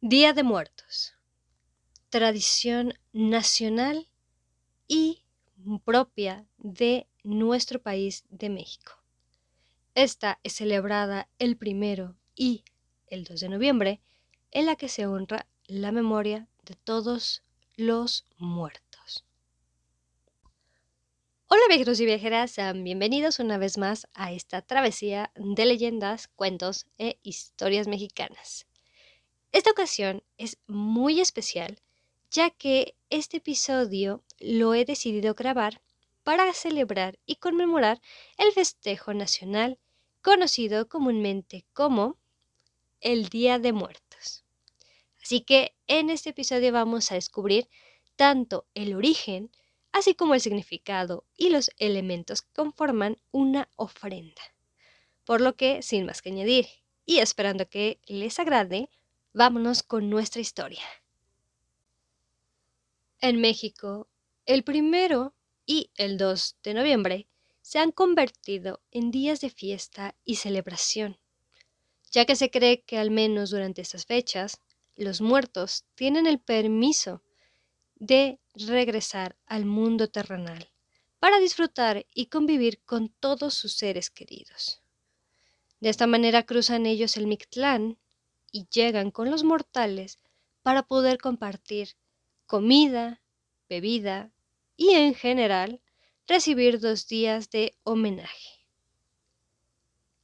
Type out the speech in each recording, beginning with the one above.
Día de Muertos. Tradición nacional y propia de nuestro país de México. Esta es celebrada el primero y el 2 de noviembre, en la que se honra la memoria de todos los muertos. Hola viajeros y viajeras, sean bienvenidos una vez más a esta travesía de leyendas, cuentos e historias mexicanas. Esta ocasión es muy especial ya que este episodio lo he decidido grabar para celebrar y conmemorar el festejo nacional conocido comúnmente como el Día de Muertos. Así que en este episodio vamos a descubrir tanto el origen, así como el significado y los elementos que conforman una ofrenda. Por lo que, sin más que añadir, y esperando que les agrade, vámonos con nuestra historia. En México, el primero y el 2 de noviembre se han convertido en días de fiesta y celebración, ya que se cree que al menos durante estas fechas, los muertos tienen el permiso de regresar al mundo terrenal para disfrutar y convivir con todos sus seres queridos. De esta manera cruzan ellos el Mictlán y llegan con los mortales para poder compartir comida, bebida y en general recibir dos días de homenaje.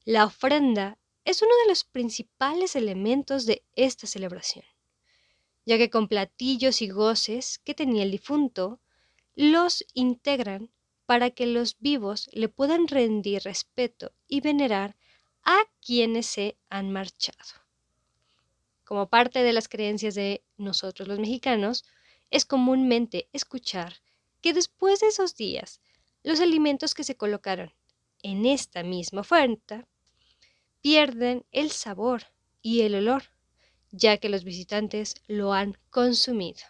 La ofrenda es uno de los principales elementos de esta celebración, ya que con platillos y goces que tenía el difunto, los integran para que los vivos le puedan rendir respeto y venerar a quienes se han marchado. Como parte de las creencias de nosotros los mexicanos, es comúnmente escuchar que después de esos días, los alimentos que se colocaron en esta misma oferta pierden el sabor y el olor, ya que los visitantes lo han consumido.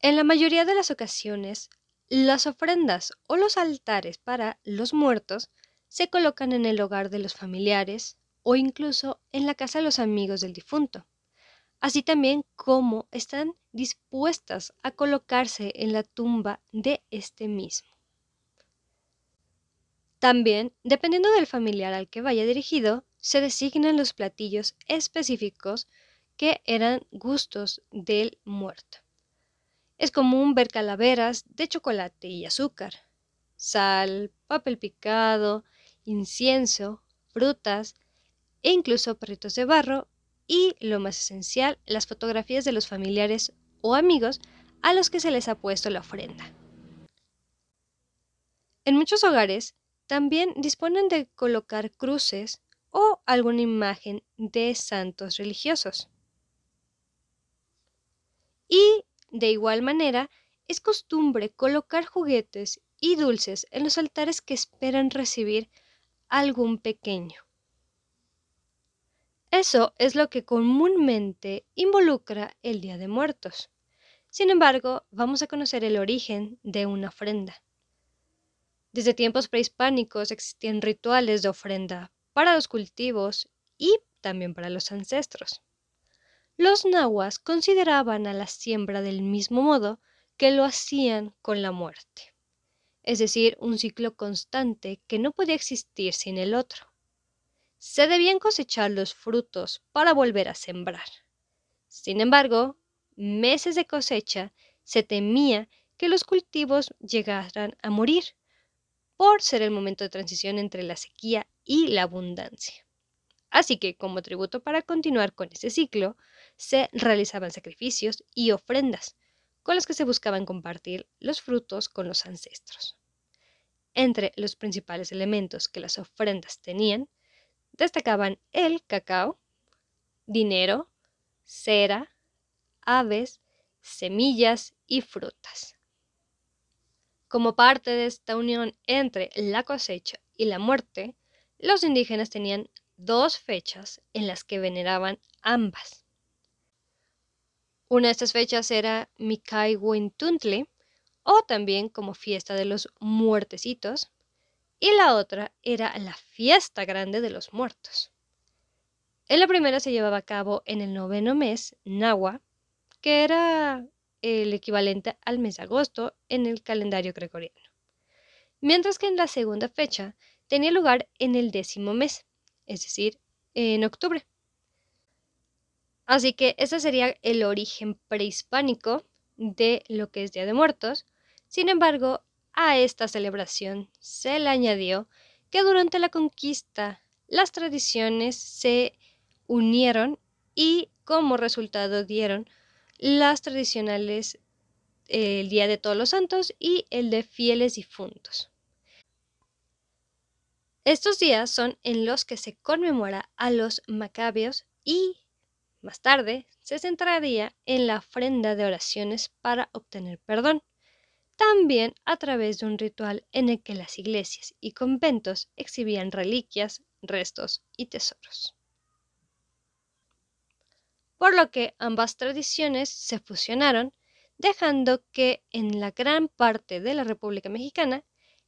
En la mayoría de las ocasiones, las ofrendas o los altares para los muertos se colocan en el hogar de los familiares o incluso en la casa de los amigos del difunto, así también como están dispuestas a colocarse en la tumba de este mismo. También, dependiendo del familiar al que vaya dirigido, se designan los platillos específicos que eran gustos del muerto. Es común ver calaveras de chocolate y azúcar, sal, papel picado, incienso, frutas, e incluso perritos de barro y, lo más esencial, las fotografías de los familiares o amigos a los que se les ha puesto la ofrenda. En muchos hogares también disponen de colocar cruces o alguna imagen de santos religiosos. Y, de igual manera, es costumbre colocar juguetes y dulces en los altares que esperan recibir algún pequeño. Eso es lo que comúnmente involucra el Día de Muertos. Sin embargo, vamos a conocer el origen de una ofrenda. Desde tiempos prehispánicos existían rituales de ofrenda para los cultivos y también para los ancestros. Los nahuas consideraban a la siembra del mismo modo que lo hacían con la muerte, es decir, un ciclo constante que no podía existir sin el otro se debían cosechar los frutos para volver a sembrar. Sin embargo, meses de cosecha se temía que los cultivos llegaran a morir por ser el momento de transición entre la sequía y la abundancia. Así que, como tributo para continuar con ese ciclo, se realizaban sacrificios y ofrendas, con los que se buscaban compartir los frutos con los ancestros. Entre los principales elementos que las ofrendas tenían destacaban el cacao, dinero, cera, aves, semillas y frutas. Como parte de esta unión entre la cosecha y la muerte, los indígenas tenían dos fechas en las que veneraban ambas. Una de estas fechas era Mikaiwintuntli, o también como fiesta de los muertecitos, y la otra era la fiesta grande de los muertos. En la primera se llevaba a cabo en el noveno mes, Nahua, que era el equivalente al mes de agosto en el calendario gregoriano. Mientras que en la segunda fecha tenía lugar en el décimo mes, es decir, en octubre. Así que ese sería el origen prehispánico de lo que es Día de Muertos. Sin embargo, a esta celebración se le añadió que durante la conquista las tradiciones se unieron y como resultado dieron las tradicionales el Día de Todos los Santos y el de Fieles Difuntos. Estos días son en los que se conmemora a los macabeos y más tarde, se centraría en la ofrenda de oraciones para obtener perdón, también a través de un ritual en el que las iglesias y conventos exhibían reliquias, restos y tesoros. Por lo que ambas tradiciones se fusionaron, dejando que en la gran parte de la República Mexicana,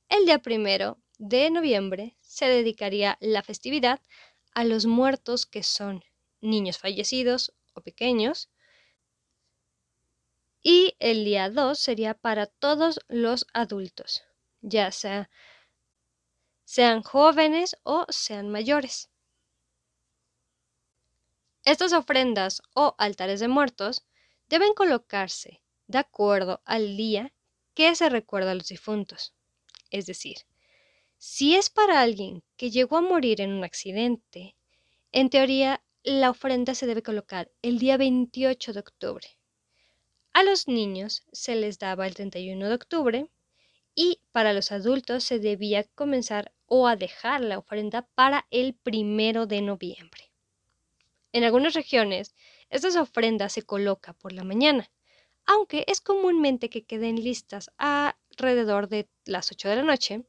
el día primero de noviembre se dedicaría la festividad a los muertos que son niños fallecidos o pequeños. Y el día 2 sería para todos los adultos, ya sea sean jóvenes o sean mayores. Estas ofrendas o altares de muertos deben colocarse de acuerdo al día que se recuerda a los difuntos. Es decir, si es para alguien que llegó a morir en un accidente, en teoría la ofrenda se debe colocar el día 28 de octubre. A los niños se les daba el 31 de octubre y para los adultos se debía comenzar o a dejar la ofrenda para el primero de noviembre. En algunas regiones, estas ofrendas se coloca por la mañana, aunque es comúnmente que queden listas alrededor de las 8 de la noche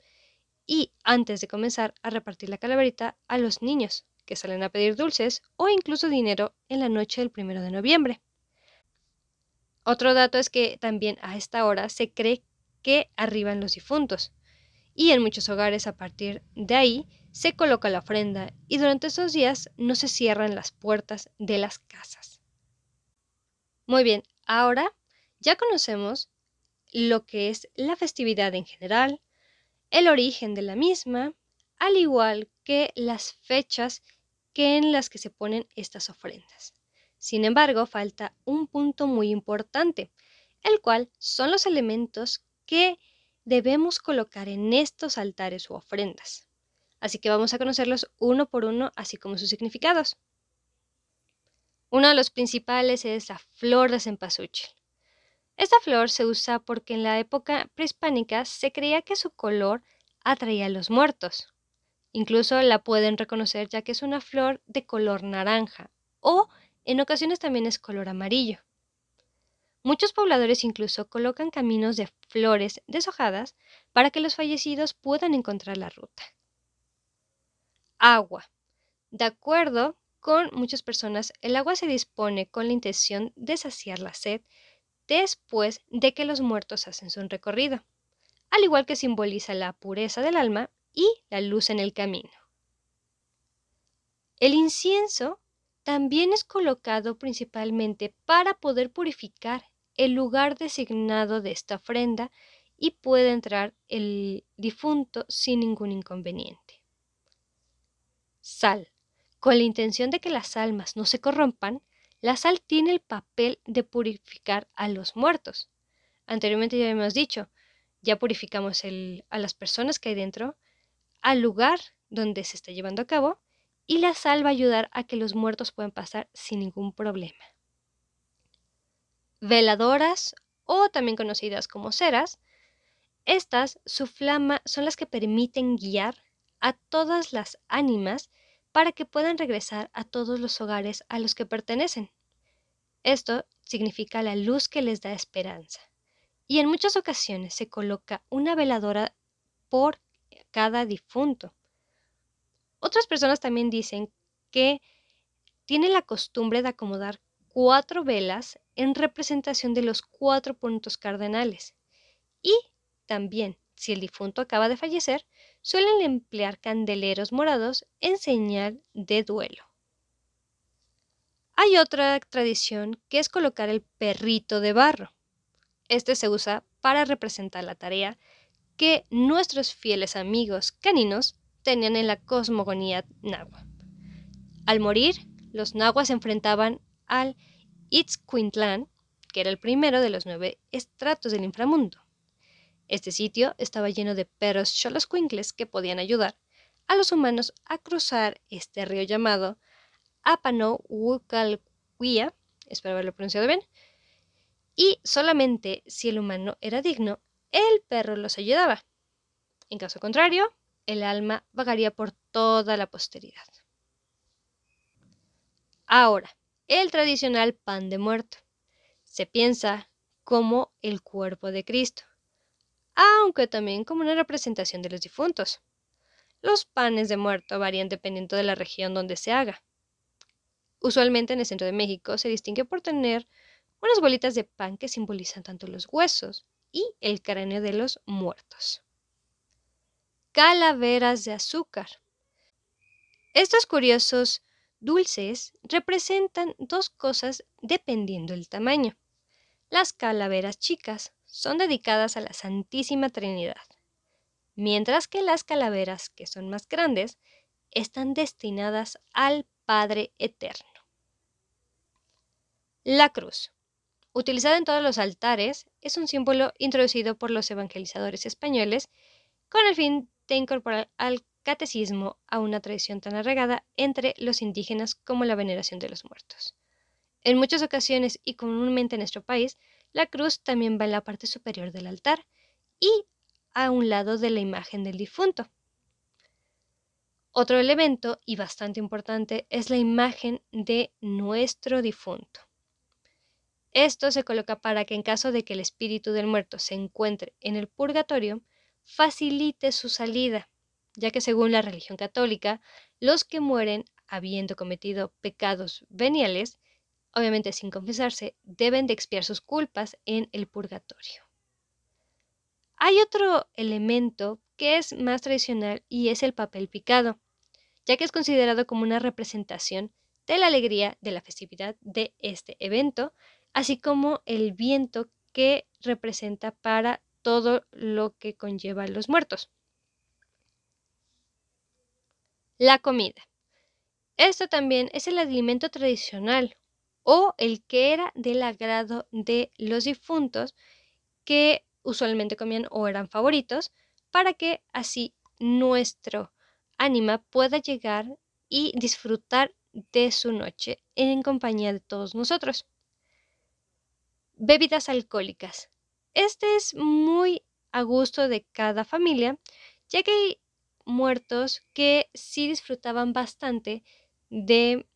y antes de comenzar a repartir la calaverita a los niños, que salen a pedir dulces o incluso dinero en la noche del primero de noviembre. Otro dato es que también a esta hora se cree que arriban los difuntos y en muchos hogares a partir de ahí se coloca la ofrenda y durante esos días no se cierran las puertas de las casas. Muy bien, ahora ya conocemos lo que es la festividad en general, el origen de la misma, al igual que las fechas que en las que se ponen estas ofrendas. Sin embargo, falta un punto muy importante, el cual son los elementos que debemos colocar en estos altares u ofrendas. Así que vamos a conocerlos uno por uno, así como sus significados. Uno de los principales es la flor de cempasúchil. Esta flor se usa porque en la época prehispánica se creía que su color atraía a los muertos. Incluso la pueden reconocer ya que es una flor de color naranja o en ocasiones también es color amarillo. Muchos pobladores incluso colocan caminos de flores deshojadas para que los fallecidos puedan encontrar la ruta. Agua. De acuerdo con muchas personas, el agua se dispone con la intención de saciar la sed después de que los muertos hacen su recorrido, al igual que simboliza la pureza del alma y la luz en el camino. El incienso también es colocado principalmente para poder purificar el lugar designado de esta ofrenda y puede entrar el difunto sin ningún inconveniente. Sal. Con la intención de que las almas no se corrompan, la sal tiene el papel de purificar a los muertos. Anteriormente ya hemos dicho, ya purificamos a las personas que hay dentro, al lugar donde se está llevando a cabo y la sal va a ayudar a que los muertos puedan pasar sin ningún problema. Veladoras o también conocidas como ceras, estas, su flama, son las que permiten guiar a todas las ánimas para que puedan regresar a todos los hogares a los que pertenecen. Esto significa la luz que les da esperanza. Y en muchas ocasiones se coloca una veladora por cada difunto. Otras personas también dicen que tienen la costumbre de acomodar cuatro velas en representación de los cuatro puntos cardenales. Y también, si el difunto acaba de fallecer, suelen emplear candeleros morados en señal de duelo. Hay otra tradición que es colocar el perrito de barro. Este se usa para representar la tarea que nuestros fieles amigos caninos tenían en la cosmogonía nahua. Al morir, los nahuas se enfrentaban al Itzcuintlán, que era el primero de los nueve estratos del inframundo. Este sitio estaba lleno de perros choloscuincles que podían ayudar a los humanos a cruzar este río llamado Apano espero haberlo pronunciado bien, y solamente si el humano era digno, el perro los ayudaba. En caso contrario, el alma vagaría por toda la posteridad. Ahora, el tradicional pan de muerto. Se piensa como el cuerpo de Cristo, aunque también como una representación de los difuntos. Los panes de muerto varían dependiendo de la región donde se haga. Usualmente en el centro de México se distingue por tener unas bolitas de pan que simbolizan tanto los huesos y el cráneo de los muertos. Calaveras de azúcar. Estos curiosos dulces representan dos cosas dependiendo del tamaño. Las calaveras chicas son dedicadas a la Santísima Trinidad, mientras que las calaveras, que son más grandes, están destinadas al Padre Eterno. La cruz. Utilizada en todos los altares, es un símbolo introducido por los evangelizadores españoles con el fin de incorporar al catecismo a una tradición tan arraigada entre los indígenas como la veneración de los muertos. En muchas ocasiones y comúnmente en nuestro país, la cruz también va en la parte superior del altar y a un lado de la imagen del difunto. Otro elemento, y bastante importante, es la imagen de nuestro difunto. Esto se coloca para que en caso de que el espíritu del muerto se encuentre en el purgatorio, facilite su salida, ya que según la religión católica, los que mueren habiendo cometido pecados veniales, obviamente sin confesarse, deben de expiar sus culpas en el purgatorio. Hay otro elemento que es más tradicional y es el papel picado, ya que es considerado como una representación de la alegría de la festividad de este evento, así como el viento que representa para todo lo que conlleva a los muertos. La comida. Esto también es el alimento tradicional o el que era del agrado de los difuntos que usualmente comían o eran favoritos para que así nuestro ánima pueda llegar y disfrutar de su noche en compañía de todos nosotros. Bebidas alcohólicas. Este es muy a gusto de cada familia, ya que hay muertos que sí disfrutaban bastante de,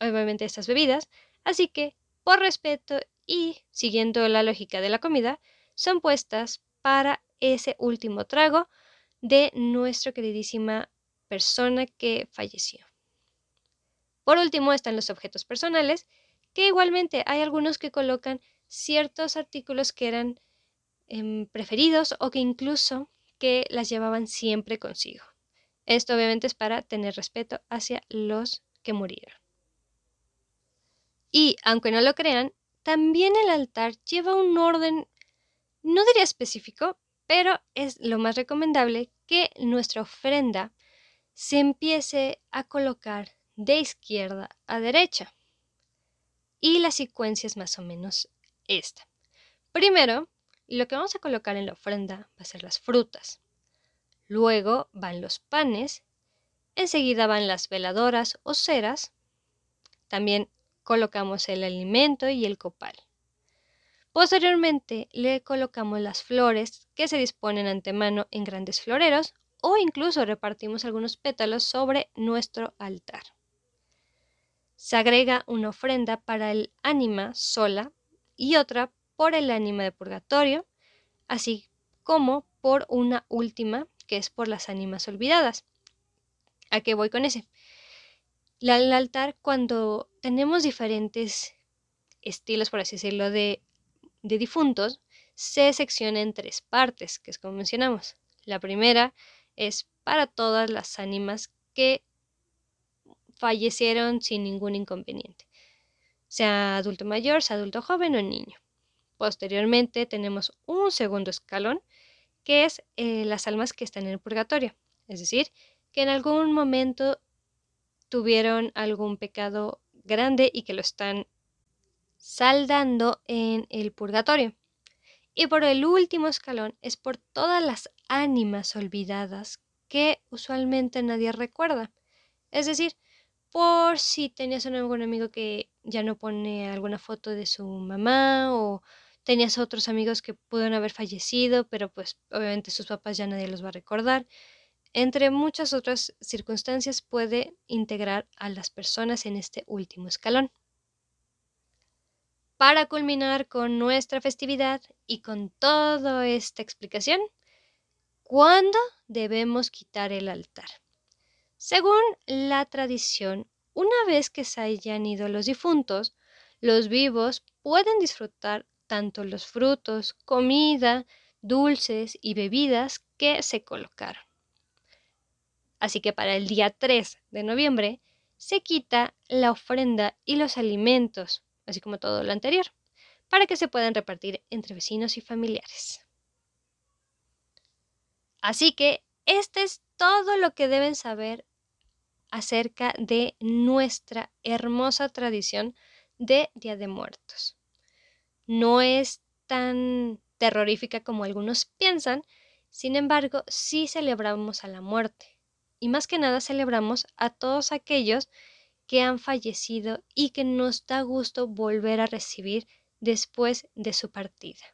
obviamente, estas bebidas, así que, por respeto y siguiendo la lógica de la comida, son puestas para ese último trago de nuestra queridísima persona que falleció. Por último están los objetos personales, que igualmente hay algunos que colocan ciertos artículos que eran em, preferidos o que incluso que las llevaban siempre consigo. Esto obviamente es para tener respeto hacia los que murieron. Y aunque no lo crean, también el altar lleva un orden, no diría específico, pero es lo más recomendable que nuestra ofrenda se empiece a colocar de izquierda a derecha. Y la secuencia es más o menos esta. Primero, lo que vamos a colocar en la ofrenda va a ser las frutas. Luego van los panes. Enseguida van las veladoras o ceras. También colocamos el alimento y el copal. Posteriormente le colocamos las flores que se disponen antemano en grandes floreros o incluso repartimos algunos pétalos sobre nuestro altar. Se agrega una ofrenda para el ánima sola y otra por el ánima de purgatorio, así como por una última que es por las ánimas olvidadas. ¿A qué voy con ese? El altar, cuando tenemos diferentes estilos, por así decirlo, de, de difuntos, se secciona en tres partes, que es como mencionamos. La primera es para todas las ánimas que fallecieron sin ningún inconveniente. sea adulto mayor, sea adulto joven o niño. Posteriormente tenemos un segundo escalón, que es eh, las almas que están en el purgatorio, es decir, que en algún momento tuvieron algún pecado grande y que lo están saldando en el purgatorio. Y por el último escalón es por todas las ánimas olvidadas que usualmente nadie recuerda. Es decir, por si tenías algún amigo que ya no pone alguna foto de su mamá o tenías otros amigos que pudieron haber fallecido, pero pues obviamente sus papás ya nadie los va a recordar. Entre muchas otras circunstancias puede integrar a las personas en este último escalón. Para culminar con nuestra festividad y con toda esta explicación, ¿cuándo debemos quitar el altar? Según la tradición, una vez que se hayan ido los difuntos, los vivos pueden disfrutar tanto los frutos, comida, dulces y bebidas que se colocaron. Así que para el día 3 de noviembre se quita la ofrenda y los alimentos, así como todo lo anterior, para que se puedan repartir entre vecinos y familiares. Así que este es todo lo que deben saber acerca de nuestra hermosa tradición de Día de Muertos. No es tan terrorífica como algunos piensan, sin embargo, sí celebramos a la muerte. Y más que nada celebramos a todos aquellos que han fallecido y que nos da gusto volver a recibir después de su partida.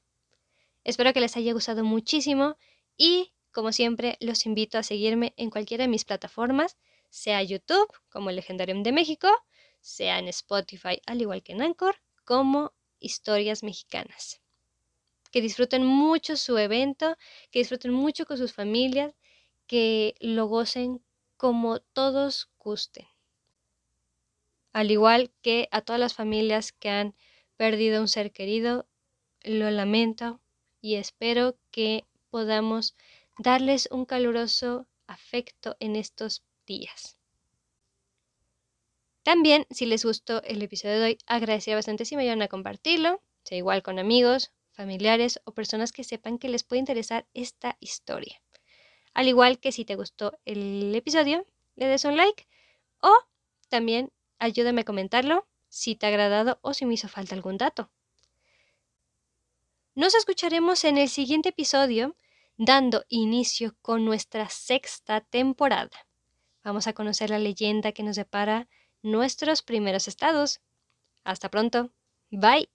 Espero que les haya gustado muchísimo y, como siempre, los invito a seguirme en cualquiera de mis plataformas, sea YouTube, como el Legendarium de México, sea en Spotify, al igual que en Anchor, como Historias Mexicanas. Que disfruten mucho su evento, que disfruten mucho con sus familias, que lo gocen como todos gusten al igual que a todas las familias que han perdido un ser querido, lo lamento y espero que podamos darles un caluroso afecto en estos días. También, si les gustó el episodio de hoy, agradecería bastante si me ayudan a compartirlo, sea igual con amigos, familiares o personas que sepan que les puede interesar esta historia. Al igual que si te gustó el episodio, le des un like o también ayúdame a comentarlo si te ha agradado o si me hizo falta algún dato. Nos escucharemos en el siguiente episodio dando inicio con nuestra sexta temporada. Vamos a conocer la leyenda que nos depara nuestros primeros estados. Hasta pronto. Bye.